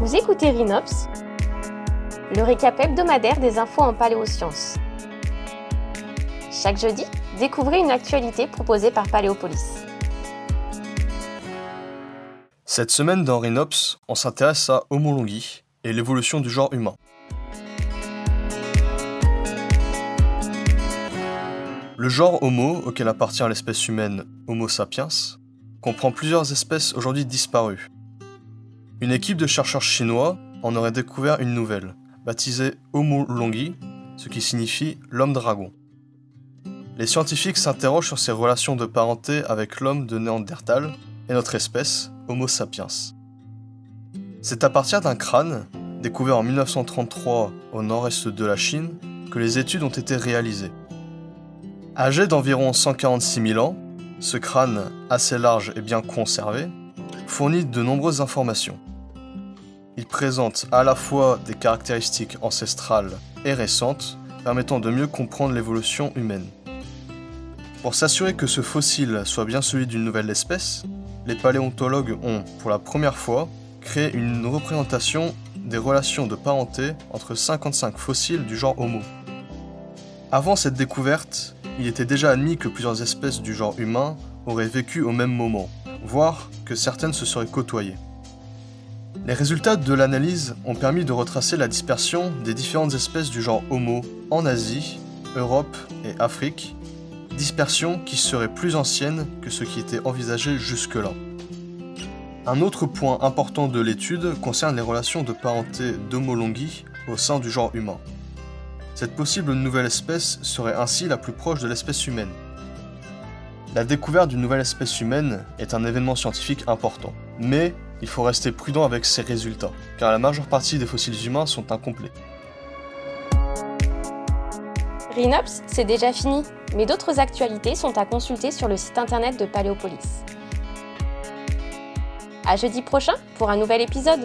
Vous écoutez Rhinops, le récap hebdomadaire des infos en paléosciences. Chaque jeudi, découvrez une actualité proposée par Paléopolis. Cette semaine dans Rhinops, on s'intéresse à Homo longi et l'évolution du genre humain. Le genre Homo, auquel appartient l'espèce humaine Homo sapiens, comprend plusieurs espèces aujourd'hui disparues. Une équipe de chercheurs chinois en aurait découvert une nouvelle, baptisée Homo longi, ce qui signifie l'homme dragon. Les scientifiques s'interrogent sur ses relations de parenté avec l'homme de Néandertal et notre espèce, Homo sapiens. C'est à partir d'un crâne, découvert en 1933 au nord-est de la Chine, que les études ont été réalisées. Âgé d'environ 146 000 ans, ce crâne, assez large et bien conservé, fournit de nombreuses informations. Il présente à la fois des caractéristiques ancestrales et récentes permettant de mieux comprendre l'évolution humaine. Pour s'assurer que ce fossile soit bien celui d'une nouvelle espèce, les paléontologues ont, pour la première fois, créé une représentation des relations de parenté entre 55 fossiles du genre Homo. Avant cette découverte, il était déjà admis que plusieurs espèces du genre humain auraient vécu au même moment, voire que certaines se seraient côtoyées. Les résultats de l'analyse ont permis de retracer la dispersion des différentes espèces du genre Homo en Asie, Europe et Afrique, dispersion qui serait plus ancienne que ce qui était envisagé jusque-là. Un autre point important de l'étude concerne les relations de parenté d'Homo longi au sein du genre humain. Cette possible nouvelle espèce serait ainsi la plus proche de l'espèce humaine. La découverte d'une nouvelle espèce humaine est un événement scientifique important, mais il faut rester prudent avec ces résultats, car la majeure partie des fossiles humains sont incomplets. Rhinops, c'est déjà fini, mais d'autres actualités sont à consulter sur le site internet de Paléopolis. À jeudi prochain pour un nouvel épisode.